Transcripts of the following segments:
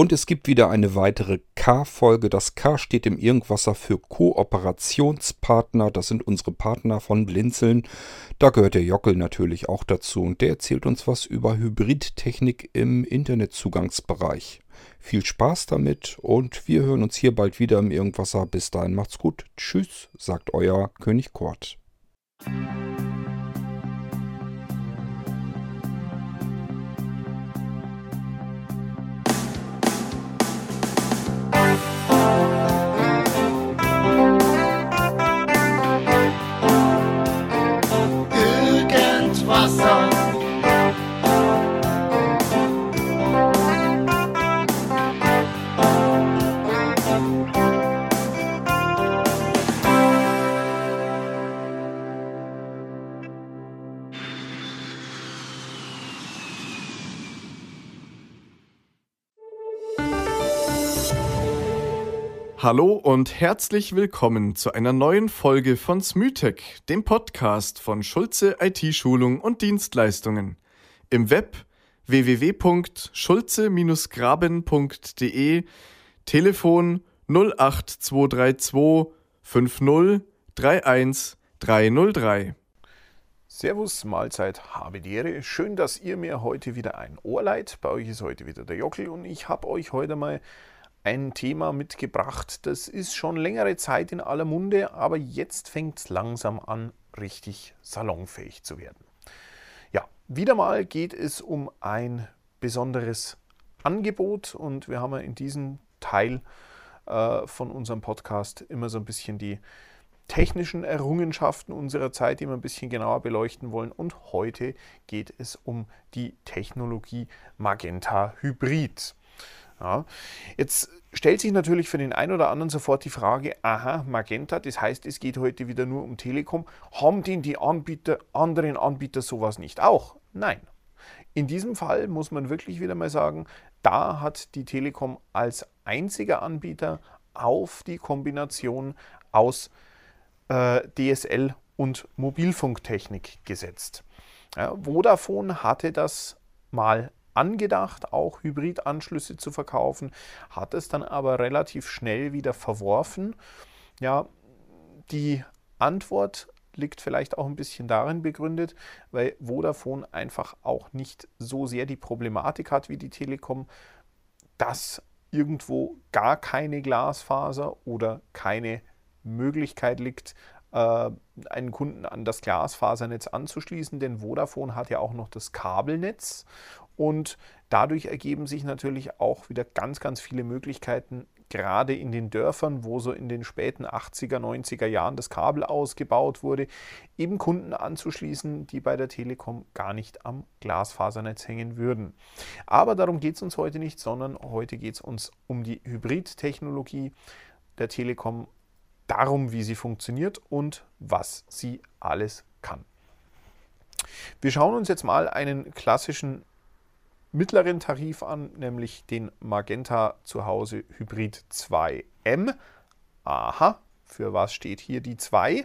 Und es gibt wieder eine weitere K-Folge. Das K steht im Irgendwasser für Kooperationspartner. Das sind unsere Partner von Blinzeln. Da gehört der Jockel natürlich auch dazu. Und der erzählt uns was über Hybridtechnik im Internetzugangsbereich. Viel Spaß damit und wir hören uns hier bald wieder im Irgendwasser. Bis dahin macht's gut. Tschüss, sagt euer König Kort. Hallo und herzlich willkommen zu einer neuen Folge von Smytech, dem Podcast von Schulze IT-Schulung und Dienstleistungen. Im Web www.schulze-graben.de, Telefon 08232 50 31 303. Servus, Mahlzeit, habe die Ehre. Schön, dass ihr mir heute wieder ein Ohr leiht. Bei euch ist heute wieder der Jockel und ich habe euch heute mal ein Thema mitgebracht. Das ist schon längere Zeit in aller Munde, aber jetzt fängt es langsam an, richtig salonfähig zu werden. Ja, wieder mal geht es um ein besonderes Angebot und wir haben in diesem Teil äh, von unserem Podcast immer so ein bisschen die technischen Errungenschaften unserer Zeit, die wir ein bisschen genauer beleuchten wollen. Und heute geht es um die Technologie Magenta Hybrid. Ja. Jetzt stellt sich natürlich für den einen oder anderen sofort die Frage, aha, Magenta, das heißt, es geht heute wieder nur um Telekom. Haben denn die Anbieter, anderen Anbieter sowas nicht auch? Nein. In diesem Fall muss man wirklich wieder mal sagen, da hat die Telekom als einziger Anbieter auf die Kombination aus äh, DSL und Mobilfunktechnik gesetzt. Ja, Vodafone hatte das mal angedacht, auch Hybridanschlüsse zu verkaufen, hat es dann aber relativ schnell wieder verworfen. Ja, die Antwort liegt vielleicht auch ein bisschen darin begründet, weil Vodafone einfach auch nicht so sehr die Problematik hat wie die Telekom, dass irgendwo gar keine Glasfaser oder keine Möglichkeit liegt, äh, einen Kunden an das Glasfasernetz anzuschließen, denn Vodafone hat ja auch noch das Kabelnetz und dadurch ergeben sich natürlich auch wieder ganz, ganz viele Möglichkeiten, gerade in den Dörfern, wo so in den späten 80er, 90er Jahren das Kabel ausgebaut wurde, eben Kunden anzuschließen, die bei der Telekom gar nicht am Glasfasernetz hängen würden. Aber darum geht es uns heute nicht, sondern heute geht es uns um die Hybridtechnologie der Telekom, darum, wie sie funktioniert und was sie alles kann. Wir schauen uns jetzt mal einen klassischen mittleren Tarif an, nämlich den Magenta Zuhause Hybrid 2M. Aha, für was steht hier die 2?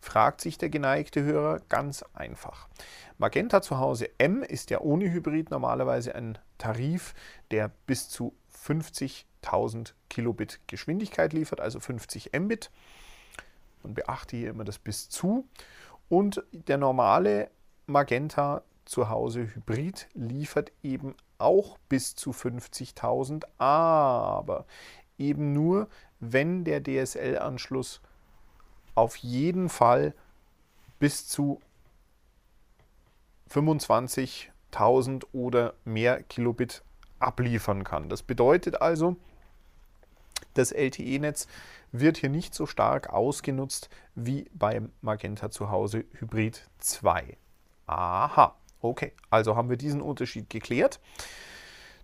Fragt sich der geneigte Hörer ganz einfach. Magenta Zuhause M ist ja ohne Hybrid normalerweise ein Tarif, der bis zu 50.000 Kilobit Geschwindigkeit liefert, also 50 Mbit. Man beachte hier immer das bis zu. Und der normale Magenta zu Hause Hybrid liefert eben auch bis zu 50.000, aber eben nur, wenn der DSL-Anschluss auf jeden Fall bis zu 25.000 oder mehr Kilobit abliefern kann. Das bedeutet also, das LTE-Netz wird hier nicht so stark ausgenutzt wie beim Magenta zu Hause Hybrid 2. Aha. Okay, also haben wir diesen Unterschied geklärt.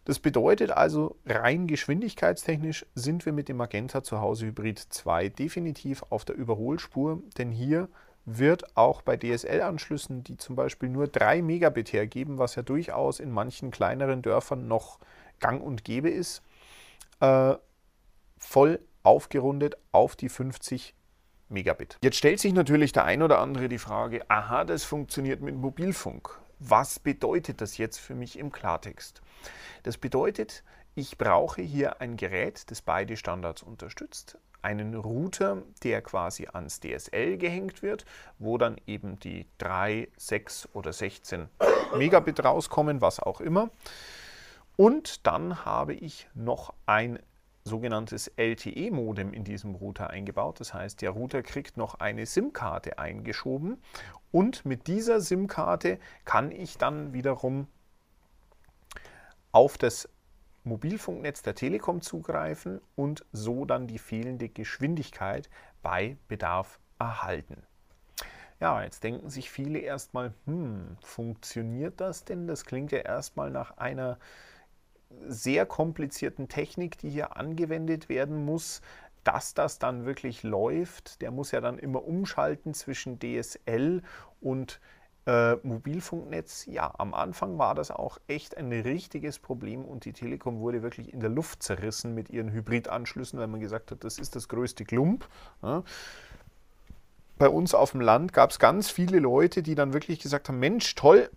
Das bedeutet also, rein geschwindigkeitstechnisch sind wir mit dem Magenta zu Hause Hybrid 2 definitiv auf der Überholspur, denn hier wird auch bei DSL-Anschlüssen, die zum Beispiel nur 3 Megabit hergeben, was ja durchaus in manchen kleineren Dörfern noch gang und gäbe ist, äh, voll aufgerundet auf die 50 Megabit. Jetzt stellt sich natürlich der ein oder andere die Frage, aha, das funktioniert mit Mobilfunk. Was bedeutet das jetzt für mich im Klartext? Das bedeutet ich brauche hier ein Gerät, das beide Standards unterstützt. Einen Router, der quasi ans DSL gehängt wird, wo dann eben die 3, 6 oder 16 Megabit rauskommen, was auch immer. Und dann habe ich noch ein sogenanntes LTE-Modem in diesem Router eingebaut. Das heißt, der Router kriegt noch eine SIM-Karte eingeschoben und mit dieser SIM-Karte kann ich dann wiederum auf das Mobilfunknetz der Telekom zugreifen und so dann die fehlende Geschwindigkeit bei Bedarf erhalten. Ja, jetzt denken sich viele erstmal, hm, funktioniert das denn? Das klingt ja erstmal nach einer sehr komplizierten Technik, die hier angewendet werden muss, dass das dann wirklich läuft. Der muss ja dann immer umschalten zwischen DSL und äh, Mobilfunknetz. Ja, am Anfang war das auch echt ein richtiges Problem und die Telekom wurde wirklich in der Luft zerrissen mit ihren Hybridanschlüssen, weil man gesagt hat, das ist das größte Klump. Ja. Bei uns auf dem Land gab es ganz viele Leute, die dann wirklich gesagt haben, Mensch, toll,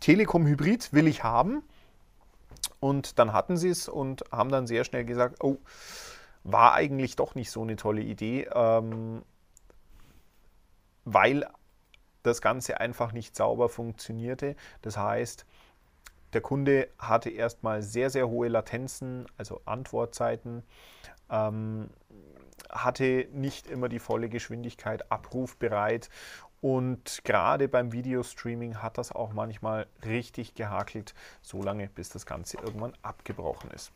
Telekom Hybrid will ich haben. Und dann hatten sie es und haben dann sehr schnell gesagt, oh, war eigentlich doch nicht so eine tolle Idee, ähm, weil das Ganze einfach nicht sauber funktionierte. Das heißt, der Kunde hatte erstmal sehr, sehr hohe Latenzen, also Antwortzeiten, ähm, hatte nicht immer die volle Geschwindigkeit abrufbereit und gerade beim Videostreaming hat das auch manchmal richtig gehakelt, so lange bis das Ganze irgendwann abgebrochen ist.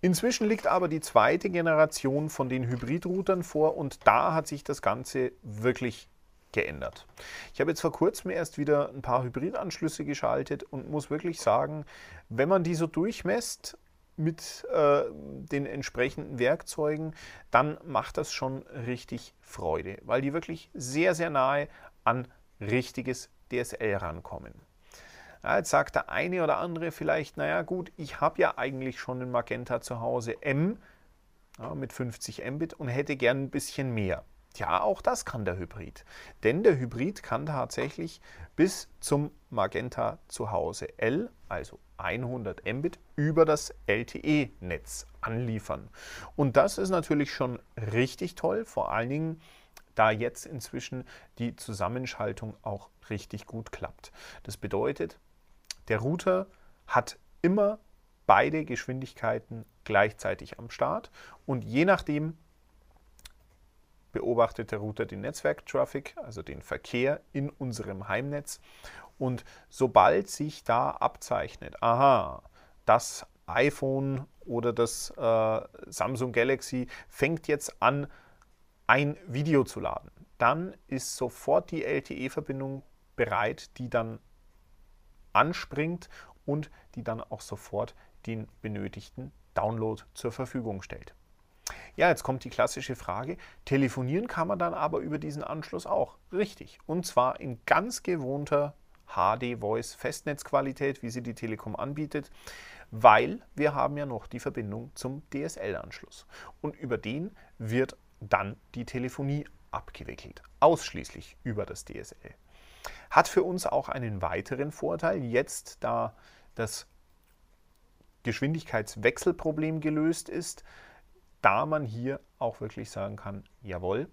Inzwischen liegt aber die zweite Generation von den Hybridroutern vor und da hat sich das Ganze wirklich geändert. Ich habe jetzt vor kurzem erst wieder ein paar Hybridanschlüsse geschaltet und muss wirklich sagen, wenn man die so durchmesst, mit äh, den entsprechenden Werkzeugen, dann macht das schon richtig Freude, weil die wirklich sehr, sehr nahe an richtiges DSL rankommen. Ja, jetzt sagt der eine oder andere vielleicht, naja gut, ich habe ja eigentlich schon einen Magenta zu Hause M ja, mit 50 Mbit und hätte gern ein bisschen mehr. Ja, auch das kann der Hybrid. Denn der Hybrid kann tatsächlich bis zum Magenta zu Hause L, also 100 Mbit, über das LTE-Netz anliefern. Und das ist natürlich schon richtig toll, vor allen Dingen, da jetzt inzwischen die Zusammenschaltung auch richtig gut klappt. Das bedeutet, der Router hat immer beide Geschwindigkeiten gleichzeitig am Start und je nachdem, beobachtet der Router den Netzwerktraffic, also den Verkehr in unserem Heimnetz. Und sobald sich da abzeichnet, aha, das iPhone oder das äh, Samsung Galaxy fängt jetzt an, ein Video zu laden, dann ist sofort die LTE-Verbindung bereit, die dann anspringt und die dann auch sofort den benötigten Download zur Verfügung stellt. Ja, jetzt kommt die klassische Frage. Telefonieren kann man dann aber über diesen Anschluss auch. Richtig. Und zwar in ganz gewohnter HD-Voice Festnetzqualität, wie sie die Telekom anbietet, weil wir haben ja noch die Verbindung zum DSL-Anschluss. Und über den wird dann die Telefonie abgewickelt. Ausschließlich über das DSL. Hat für uns auch einen weiteren Vorteil, jetzt da das Geschwindigkeitswechselproblem gelöst ist, da man hier auch wirklich sagen kann, jawohl,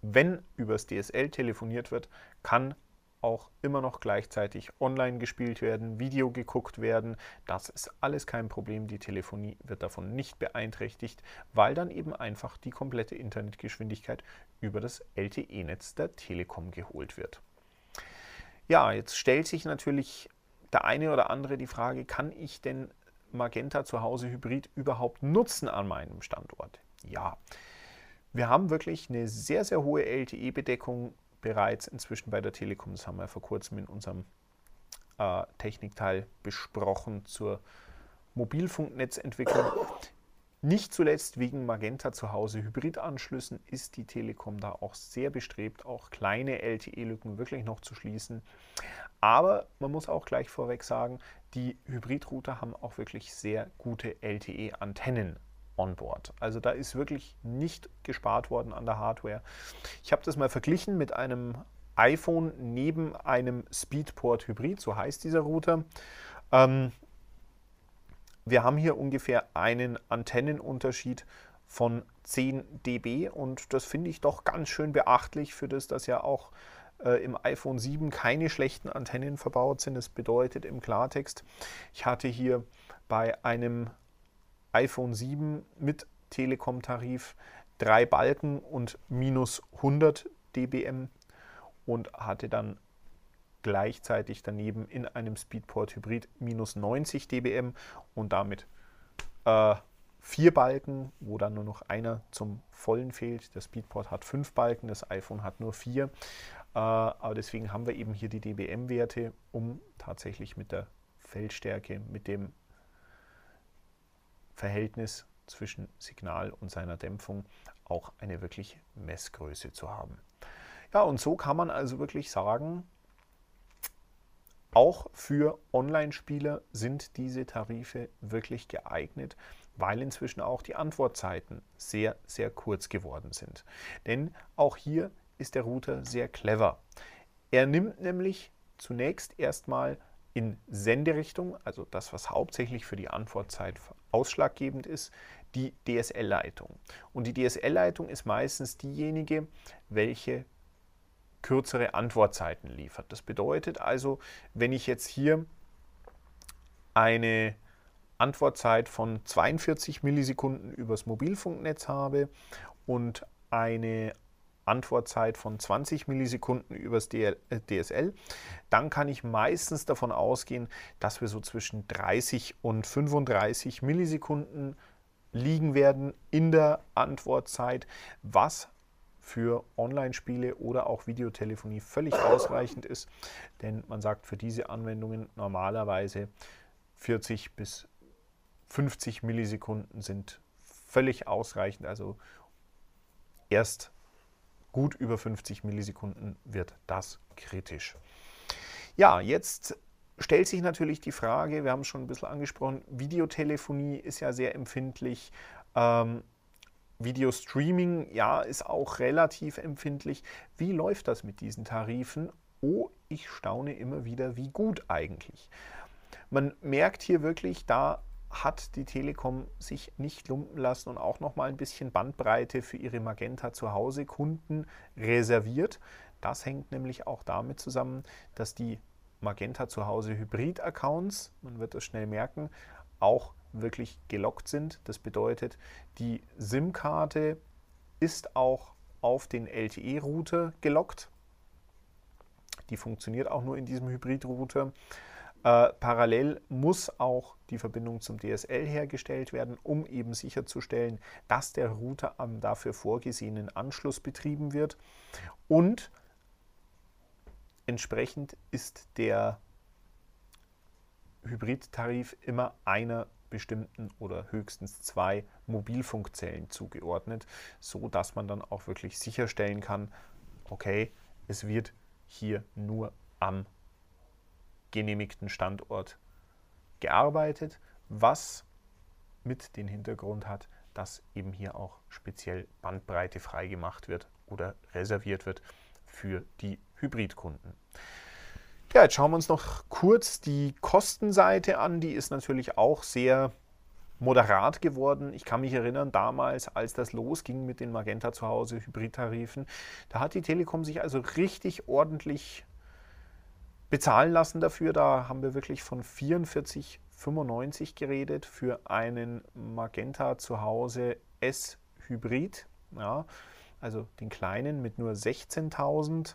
wenn übers DSL telefoniert wird, kann auch immer noch gleichzeitig online gespielt werden, Video geguckt werden. Das ist alles kein Problem. Die Telefonie wird davon nicht beeinträchtigt, weil dann eben einfach die komplette Internetgeschwindigkeit über das LTE-Netz der Telekom geholt wird. Ja, jetzt stellt sich natürlich der eine oder andere die Frage, kann ich denn Magenta zu Hause Hybrid überhaupt nutzen an meinem Standort? Ja, wir haben wirklich eine sehr, sehr hohe LTE-Bedeckung bereits inzwischen bei der Telekom. Das haben wir vor kurzem in unserem äh, Technikteil besprochen zur Mobilfunknetzentwicklung. Nicht zuletzt wegen Magenta zu Hause Hybridanschlüssen ist die Telekom da auch sehr bestrebt, auch kleine LTE-Lücken wirklich noch zu schließen. Aber man muss auch gleich vorweg sagen, die Hybridrouter haben auch wirklich sehr gute LTE-Antennen on board. Also da ist wirklich nicht gespart worden an der Hardware. Ich habe das mal verglichen mit einem iPhone neben einem Speedport Hybrid, so heißt dieser Router. Ähm, wir haben hier ungefähr einen Antennenunterschied von 10 dB und das finde ich doch ganz schön beachtlich für das, dass ja auch äh, im iPhone 7 keine schlechten Antennen verbaut sind. Das bedeutet im Klartext, ich hatte hier bei einem iPhone 7 mit Telekom-Tarif drei Balken und minus 100 dBm und hatte dann gleichzeitig daneben in einem Speedport Hybrid minus 90 dBm und damit äh, vier Balken, wo dann nur noch einer zum Vollen fehlt. Der Speedport hat fünf Balken, das iPhone hat nur vier. Äh, aber deswegen haben wir eben hier die dBm-Werte, um tatsächlich mit der Feldstärke, mit dem Verhältnis zwischen Signal und seiner Dämpfung auch eine wirklich Messgröße zu haben. Ja, und so kann man also wirklich sagen, auch für Online-Spieler sind diese Tarife wirklich geeignet, weil inzwischen auch die Antwortzeiten sehr, sehr kurz geworden sind. Denn auch hier ist der Router sehr clever. Er nimmt nämlich zunächst erstmal in Senderichtung, also das, was hauptsächlich für die Antwortzeit ausschlaggebend ist, die DSL-Leitung. Und die DSL-Leitung ist meistens diejenige, welche kürzere Antwortzeiten liefert. Das bedeutet also, wenn ich jetzt hier eine Antwortzeit von 42 Millisekunden übers Mobilfunknetz habe und eine Antwortzeit von 20 Millisekunden übers DSL, äh, dann kann ich meistens davon ausgehen, dass wir so zwischen 30 und 35 Millisekunden liegen werden in der Antwortzeit, was für Online-Spiele oder auch Videotelefonie völlig ausreichend ist, denn man sagt für diese Anwendungen normalerweise 40 bis 50 Millisekunden sind völlig ausreichend, also erst gut über 50 Millisekunden wird das kritisch. Ja, jetzt stellt sich natürlich die Frage, wir haben es schon ein bisschen angesprochen, Videotelefonie ist ja sehr empfindlich. Ähm, Videostreaming, ja, ist auch relativ empfindlich. Wie läuft das mit diesen Tarifen? Oh, ich staune immer wieder, wie gut eigentlich. Man merkt hier wirklich, da hat die Telekom sich nicht lumpen lassen und auch noch mal ein bisschen Bandbreite für ihre Magenta zu Hause Kunden reserviert. Das hängt nämlich auch damit zusammen, dass die Magenta zu Hause Hybrid Accounts, man wird das schnell merken, auch wirklich gelockt sind. Das bedeutet, die SIM-Karte ist auch auf den LTE-Router gelockt. Die funktioniert auch nur in diesem Hybrid-Router. Äh, parallel muss auch die Verbindung zum DSL hergestellt werden, um eben sicherzustellen, dass der Router am dafür vorgesehenen Anschluss betrieben wird. Und entsprechend ist der Hybridtarif immer einer bestimmten oder höchstens zwei Mobilfunkzellen zugeordnet, so dass man dann auch wirklich sicherstellen kann, okay, es wird hier nur am genehmigten Standort gearbeitet, was mit dem Hintergrund hat, dass eben hier auch speziell Bandbreite freigemacht wird oder reserviert wird für die Hybridkunden. Ja, jetzt schauen wir uns noch kurz die Kostenseite an. Die ist natürlich auch sehr moderat geworden. Ich kann mich erinnern, damals, als das losging mit den Magenta zu Hause Hybridtarifen, da hat die Telekom sich also richtig ordentlich bezahlen lassen dafür. Da haben wir wirklich von 44,95 geredet für einen Magenta zu Hause S Hybrid. Ja, also den kleinen mit nur 16.000.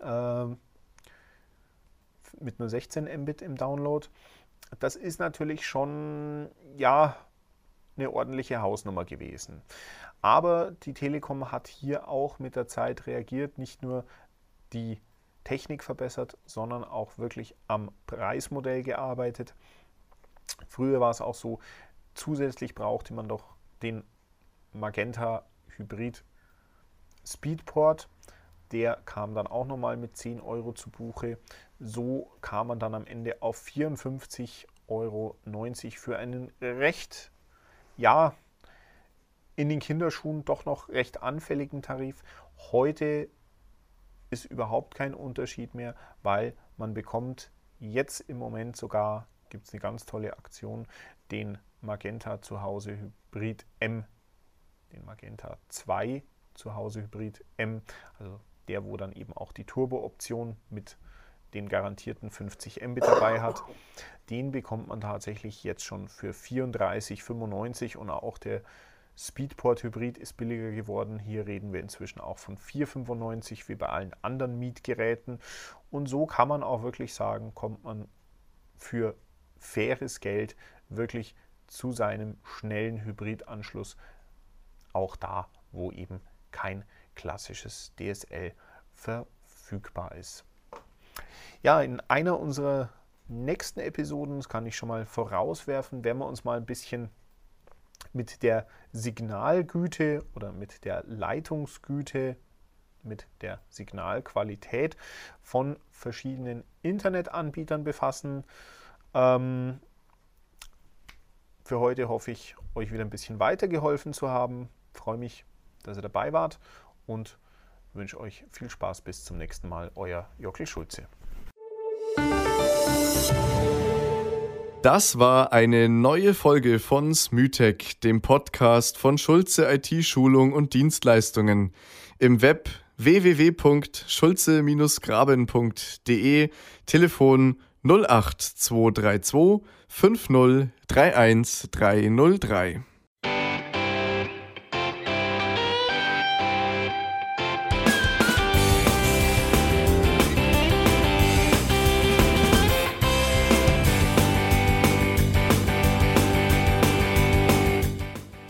Äh, mit nur 16 Mbit im Download. Das ist natürlich schon, ja, eine ordentliche Hausnummer gewesen. Aber die Telekom hat hier auch mit der Zeit reagiert, nicht nur die Technik verbessert, sondern auch wirklich am Preismodell gearbeitet. Früher war es auch so, zusätzlich brauchte man doch den Magenta Hybrid Speedport. Der kam dann auch nochmal mit 10 Euro zu Buche. So kam man dann am Ende auf 54,90 Euro für einen recht, ja, in den Kinderschuhen doch noch recht anfälligen Tarif. Heute ist überhaupt kein Unterschied mehr, weil man bekommt jetzt im Moment sogar gibt es eine ganz tolle Aktion, den Magenta zu Hause Hybrid M, den Magenta 2 zu Hause Hybrid M, also der, wo dann eben auch die Turbo-Option mit den garantierten 50 Mbit dabei hat. Den bekommt man tatsächlich jetzt schon für 34,95 und auch der Speedport Hybrid ist billiger geworden. Hier reden wir inzwischen auch von 4,95 wie bei allen anderen Mietgeräten. Und so kann man auch wirklich sagen, kommt man für faires Geld wirklich zu seinem schnellen Hybridanschluss auch da, wo eben kein klassisches DSL verfügbar ist. Ja, in einer unserer nächsten Episoden, das kann ich schon mal vorauswerfen, werden wir uns mal ein bisschen mit der Signalgüte oder mit der Leitungsgüte, mit der Signalqualität von verschiedenen Internetanbietern befassen. Ähm, für heute hoffe ich, euch wieder ein bisschen weitergeholfen zu haben. Freue mich, dass ihr dabei wart und wünsche euch viel Spaß bis zum nächsten Mal. Euer Jockel Schulze. Das war eine neue Folge von Smytech, dem Podcast von Schulze IT-Schulung und Dienstleistungen. Im Web www.schulze-graben.de, Telefon 08232 50 31303.